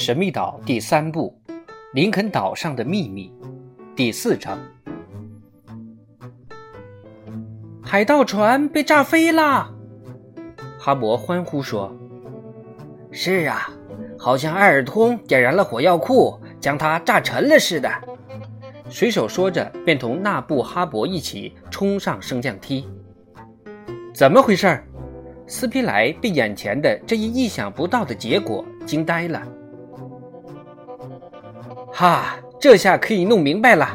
神秘岛第三部《林肯岛上的秘密》第四章：海盗船被炸飞了！哈勃欢呼说：“是啊，好像艾尔通点燃了火药库，将它炸沉了似的。”水手说着，便同纳布哈勃一起冲上升降梯。怎么回事？斯皮莱被眼前的这一意想不到的结果惊呆了。哈，这下可以弄明白了！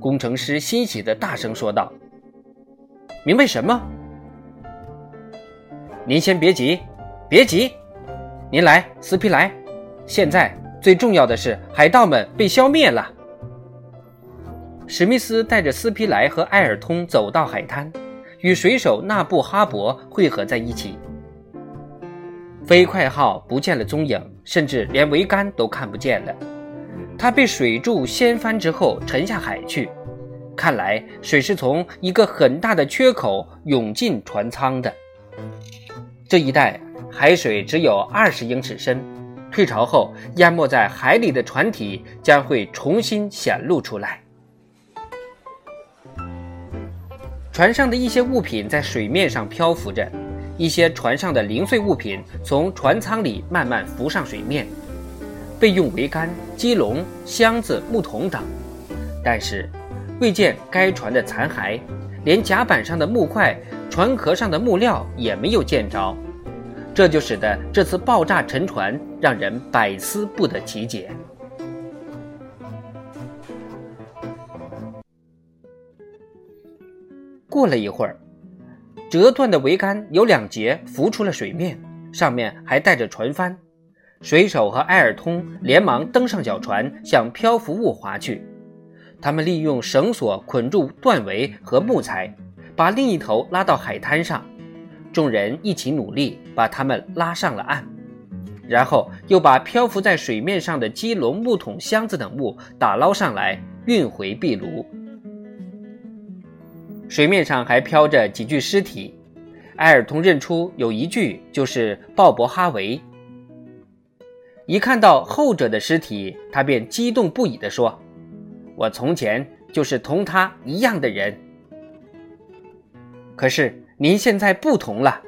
工程师欣喜地大声说道：“明白什么？您先别急，别急，您来，斯皮莱。现在最重要的是，海盗们被消灭了。”史密斯带着斯皮莱和埃尔通走到海滩，与水手纳布哈伯汇合在一起。飞快号不见了踪影，甚至连桅杆都看不见了。它被水柱掀翻之后沉下海去，看来水是从一个很大的缺口涌进船舱的。这一带海水只有二十英尺深，退潮后淹没在海里的船体将会重新显露出来。船上的一些物品在水面上漂浮着，一些船上的零碎物品从船舱里慢慢浮上水面。备用桅杆、鸡笼、箱子、木桶等，但是未见该船的残骸，连甲板上的木块、船壳上的木料也没有见着，这就使得这次爆炸沉船让人百思不得其解。过了一会儿，折断的桅杆有两节浮出了水面，上面还带着船帆。水手和埃尔通连忙登上小船，向漂浮物划去。他们利用绳索捆住断桅和木材，把另一头拉到海滩上。众人一起努力，把他们拉上了岸，然后又把漂浮在水面上的鸡笼、木桶、箱子等物打捞上来，运回壁炉。水面上还漂着几具尸体，埃尔通认出有一具就是鲍勃·哈维。一看到后者的尸体，他便激动不已地说：“我从前就是同他一样的人。可是您现在不同了，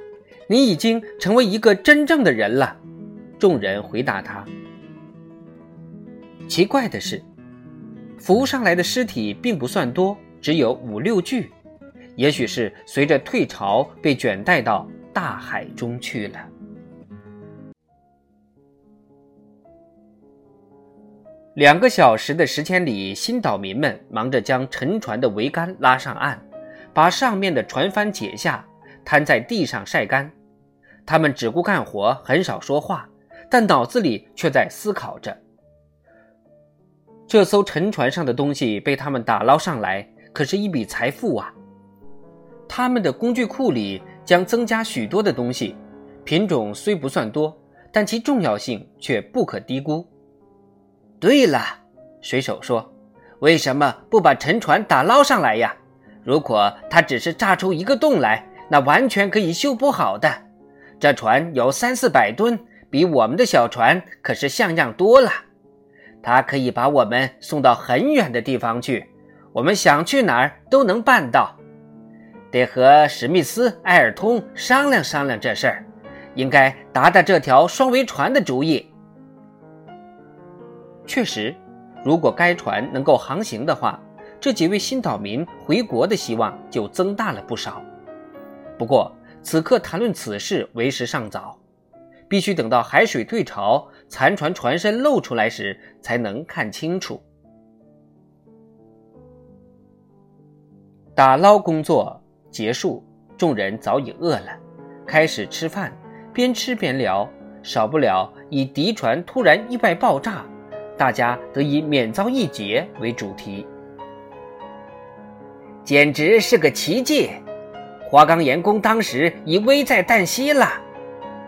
您已经成为一个真正的人了。”众人回答他。奇怪的是，浮上来的尸体并不算多，只有五六具，也许是随着退潮被卷带到大海中去了。两个小时的时间里，新岛民们忙着将沉船的桅杆拉上岸，把上面的船帆解下，摊在地上晒干。他们只顾干活，很少说话，但脑子里却在思考着：这艘沉船上的东西被他们打捞上来，可是一笔财富啊！他们的工具库里将增加许多的东西，品种虽不算多，但其重要性却不可低估。对了，水手说：“为什么不把沉船打捞上来呀？如果它只是炸出一个洞来，那完全可以修补好的。这船有三四百吨，比我们的小船可是像样多了。它可以把我们送到很远的地方去，我们想去哪儿都能办到。得和史密斯、埃尔通商量商量这事儿，应该打打这条双桅船的主意。”确实，如果该船能够航行的话，这几位新岛民回国的希望就增大了不少。不过，此刻谈论此事为时尚早，必须等到海水退潮、残船船身露出来时才能看清楚。打捞工作结束，众人早已饿了，开始吃饭，边吃边聊，少不了以敌船突然意外爆炸。大家得以免遭一劫为主题，简直是个奇迹！花岗岩宫当时已危在旦夕了。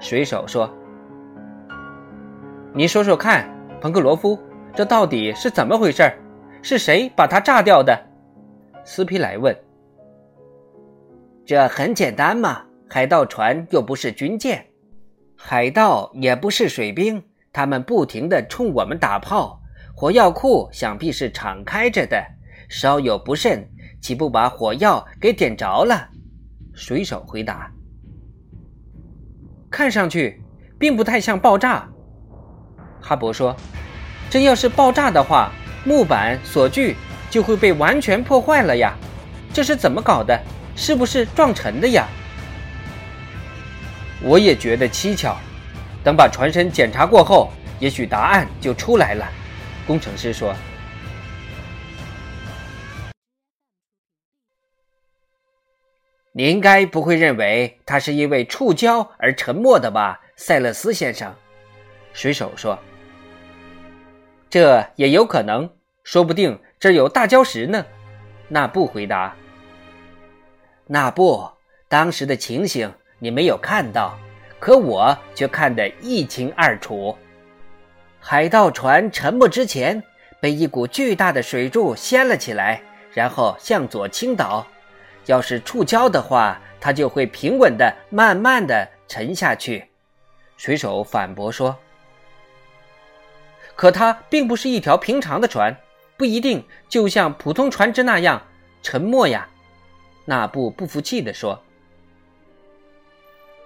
水手说：“你说说看，彭克罗夫，这到底是怎么回事？是谁把它炸掉的？”斯皮莱问。“这很简单嘛，海盗船又不是军舰，海盗也不是水兵。”他们不停地冲我们打炮，火药库想必是敞开着的，稍有不慎，岂不把火药给点着了？水手回答：“看上去并不太像爆炸。”哈勃说：“真要是爆炸的话，木板锁具就会被完全破坏了呀！这是怎么搞的？是不是撞沉的呀？”我也觉得蹊跷。等把船身检查过后，也许答案就出来了。工程师说：“你应该不会认为他是因为触礁而沉没的吧，塞勒斯先生？”水手说：“这也有可能，说不定这有大礁石呢。”那布回答：“那布，当时的情形你没有看到。”可我却看得一清二楚。海盗船沉没之前，被一股巨大的水柱掀了起来，然后向左倾倒。要是触礁的话，它就会平稳的、慢慢的沉下去。水手反驳说：“可它并不是一条平常的船，不一定就像普通船只那样沉没呀。”那布不服气地说：“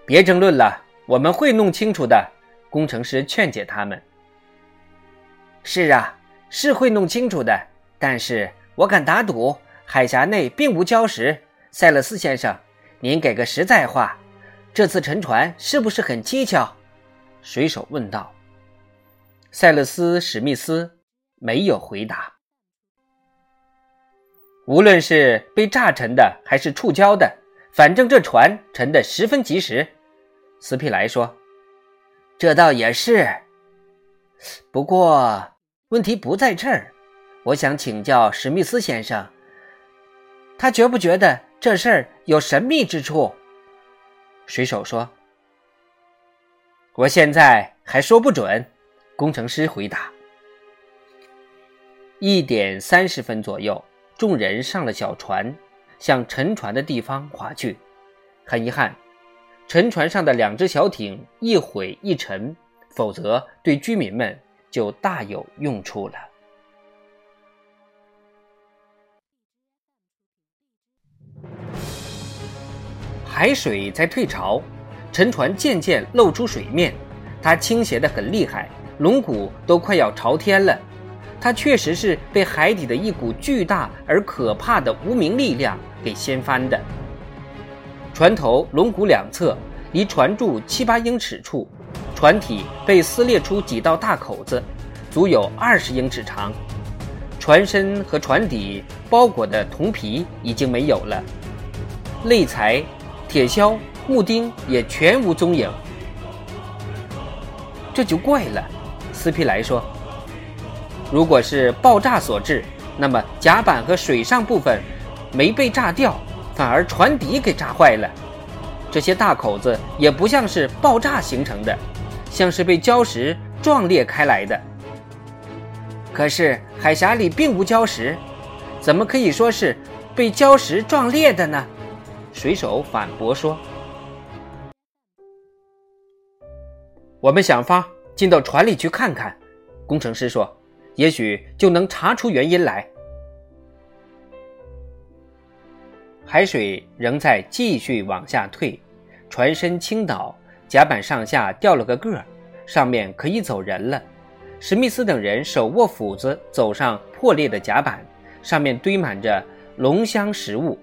别争论了。”我们会弄清楚的，工程师劝解他们。是啊，是会弄清楚的，但是我敢打赌，海峡内并无礁石。塞勒斯先生，您给个实在话，这次沉船是不是很蹊跷？水手问道。塞勒斯·史密斯没有回答。无论是被炸沉的，还是触礁的，反正这船沉得十分及时。斯皮莱说：“这倒也是，不过问题不在这儿。我想请教史密斯先生，他觉不觉得这事儿有神秘之处？”水手说：“我现在还说不准。”工程师回答。一点三十分左右，众人上了小船，向沉船的地方划去。很遗憾。沉船上的两只小艇一毁一沉，否则对居民们就大有用处了。海水在退潮，沉船渐渐露出水面，它倾斜得很厉害，龙骨都快要朝天了。它确实是被海底的一股巨大而可怕的无名力量给掀翻的。船头龙骨两侧，离船柱七八英尺处，船体被撕裂出几道大口子，足有二十英尺长。船身和船底包裹的铜皮已经没有了，肋材、铁锹、木钉也全无踪影。这就怪了，斯皮莱说：“如果是爆炸所致，那么甲板和水上部分没被炸掉。”反而船底给炸坏了，这些大口子也不像是爆炸形成的，像是被礁石撞裂开来的。可是海峡里并无礁石，怎么可以说是被礁石撞裂的呢？水手反驳说：“我们想法进到船里去看看。”工程师说：“也许就能查出原因来。”海水仍在继续往下退，船身倾倒，甲板上下掉了个个儿，上面可以走人了。史密斯等人手握斧子走上破裂的甲板，上面堆满着龙箱食物，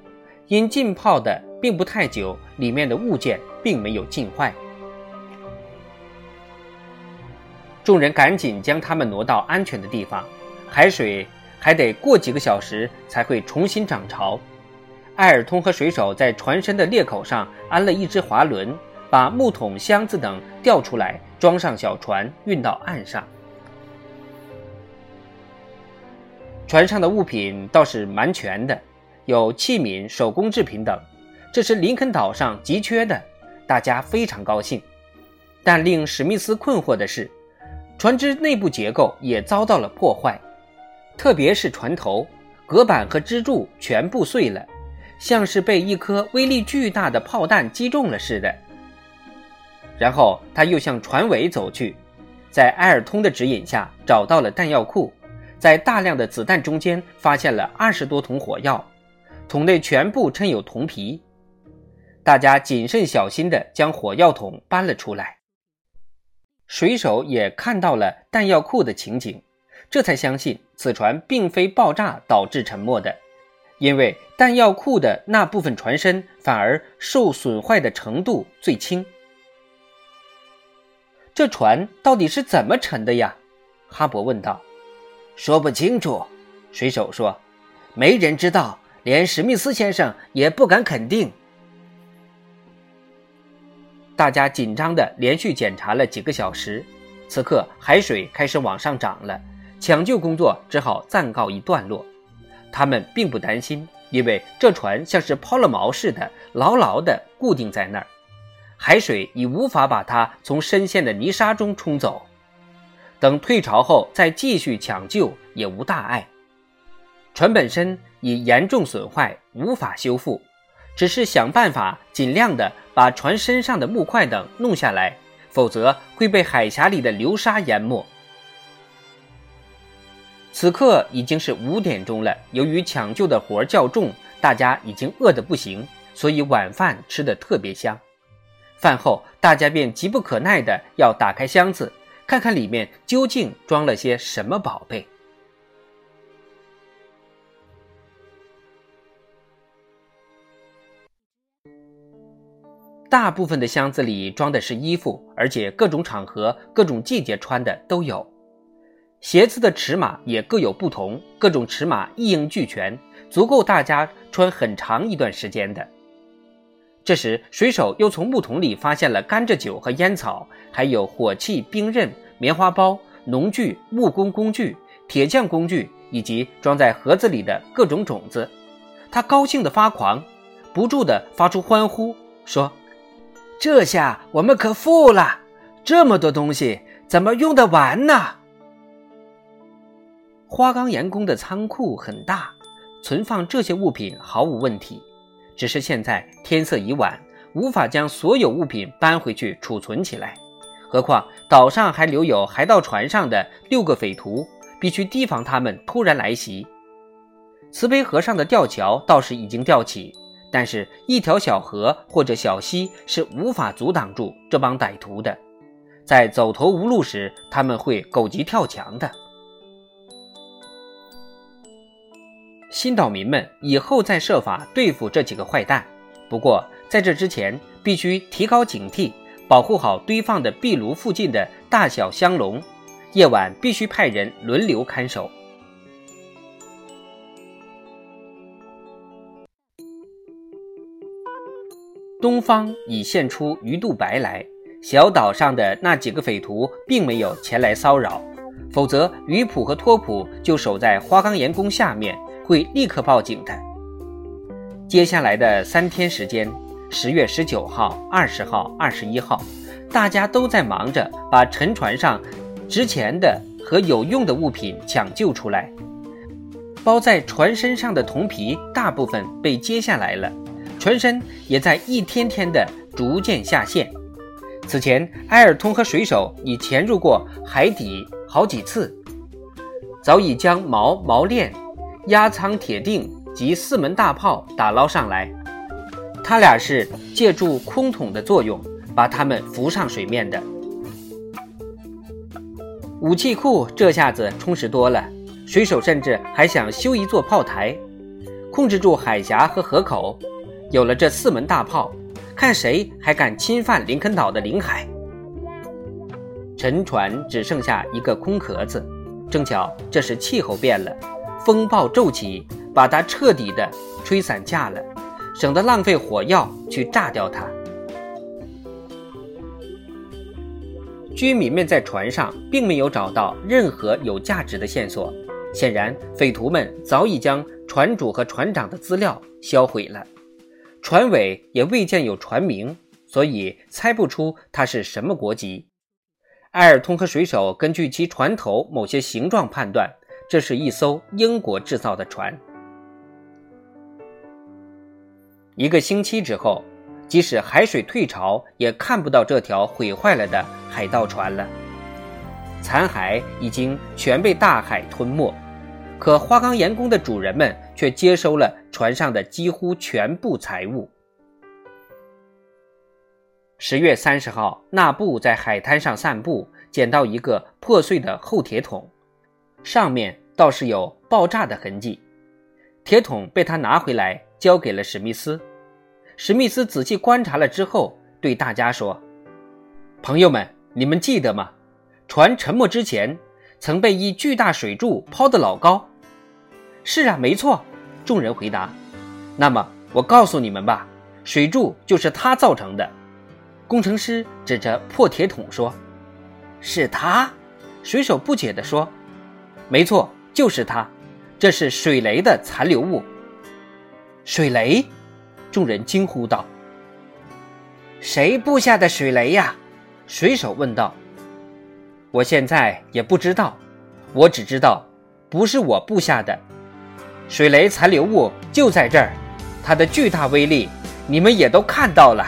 因浸泡的并不太久，里面的物件并没有浸坏。众人赶紧将它们挪到安全的地方，海水还得过几个小时才会重新涨潮。艾尔通和水手在船身的裂口上安了一只滑轮，把木桶、箱子等吊出来，装上小船，运到岸上。船上的物品倒是蛮全的，有器皿、手工制品等，这是林肯岛上急缺的，大家非常高兴。但令史密斯困惑的是，船只内部结构也遭到了破坏，特别是船头、隔板和支柱全部碎了。像是被一颗威力巨大的炮弹击中了似的。然后他又向船尾走去，在埃尔通的指引下找到了弹药库，在大量的子弹中间发现了二十多桶火药，桶内全部衬有铜皮。大家谨慎小心地将火药桶搬了出来。水手也看到了弹药库的情景，这才相信此船并非爆炸导致沉没的，因为弹药库的那部分船身反而受损坏的程度最轻。这船到底是怎么沉的呀？哈勃问道。说不清楚，水手说，没人知道，连史密斯先生也不敢肯定。大家紧张的连续检查了几个小时，此刻海水开始往上涨了，抢救工作只好暂告一段落。他们并不担心，因为这船像是抛了锚似的，牢牢地固定在那儿。海水已无法把它从深陷的泥沙中冲走，等退潮后再继续抢救也无大碍。船本身已严重损坏，无法修复，只是想办法尽量的把船身上的木块等弄下来，否则会被海峡里的流沙淹没。此刻已经是五点钟了，由于抢救的活较重，大家已经饿得不行，所以晚饭吃得特别香。饭后，大家便急不可耐地要打开箱子，看看里面究竟装了些什么宝贝。大部分的箱子里装的是衣服，而且各种场合、各种季节穿的都有。鞋子的尺码也各有不同，各种尺码一应俱全，足够大家穿很长一段时间的。这时，水手又从木桶里发现了甘蔗酒和烟草，还有火器、兵刃、棉花包、农具、木工工具、铁匠工具，以及装在盒子里的各种种子。他高兴得发狂，不住地发出欢呼，说：“这下我们可富了！这么多东西，怎么用得完呢？”花岗岩宫的仓库很大，存放这些物品毫无问题。只是现在天色已晚，无法将所有物品搬回去储存起来。何况岛上还留有海盗船上的六个匪徒，必须提防他们突然来袭。慈悲河上的吊桥倒是已经吊起，但是一条小河或者小溪是无法阻挡住这帮歹徒的。在走投无路时，他们会狗急跳墙的。新岛民们以后再设法对付这几个坏蛋。不过，在这之前，必须提高警惕，保护好堆放的壁炉附近的大小香笼。夜晚必须派人轮流看守。东方已现出鱼肚白来，小岛上的那几个匪徒并没有前来骚扰，否则鱼普和托普就守在花岗岩宫下面。会立刻报警的。接下来的三天时间，十月十九号、二十号、二十一号，大家都在忙着把沉船上值钱的和有用的物品抢救出来。包在船身上的铜皮大部分被揭下来了，船身也在一天天的逐渐下陷。此前，埃尔通和水手已潜入过海底好几次，早已将锚锚链。压舱铁锭及四门大炮打捞上来，他俩是借助空桶的作用把它们浮上水面的。武器库这下子充实多了，水手甚至还想修一座炮台，控制住海峡和河口。有了这四门大炮，看谁还敢侵犯林肯岛的领海。沉船只剩下一个空壳子，正巧这时气候变了。风暴骤起，把它彻底的吹散架了，省得浪费火药去炸掉它。居民们在船上并没有找到任何有价值的线索，显然匪徒们早已将船主和船长的资料销毁了，船尾也未见有船名，所以猜不出他是什么国籍。埃尔通和水手根据其船头某些形状判断。这是一艘英国制造的船。一个星期之后，即使海水退潮，也看不到这条毁坏了的海盗船了。残骸已经全被大海吞没，可花岗岩宫的主人们却接收了船上的几乎全部财物。十月三十号，纳布在海滩上散步，捡到一个破碎的厚铁桶，上面倒是有爆炸的痕迹。铁桶被他拿回来，交给了史密斯。史密斯仔细观察了之后，对大家说：“朋友们，你们记得吗？船沉没之前，曾被一巨大水柱抛得老高。”“是啊，没错。”众人回答。“那么，我告诉你们吧，水柱就是他造成的。”工程师指着破铁桶说：“是他？”水手不解地说：“没错，就是他。这是水雷的残留物。”水雷！众人惊呼道：“谁布下的水雷呀？”水手问道。“我现在也不知道，我只知道不是我布下的。水雷残留物就在这儿，它的巨大威力你们也都看到了。”